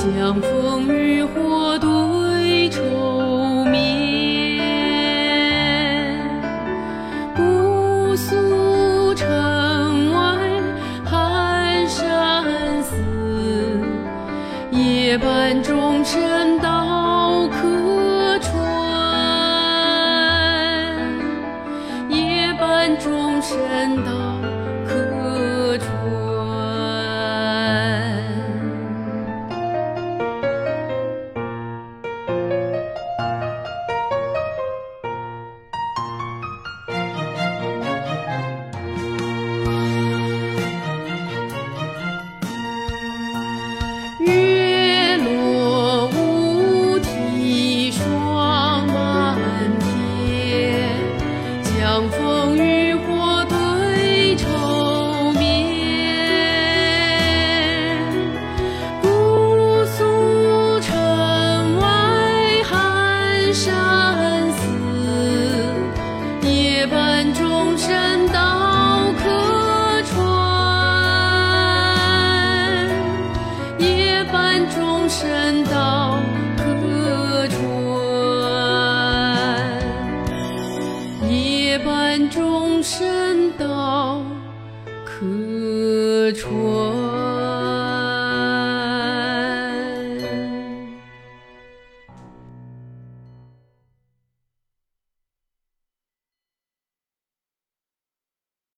将风雨火堆愁眠，姑苏城外寒山寺，夜半钟声到客船，夜半钟声到客船。You 声到客船，夜半钟声到客船。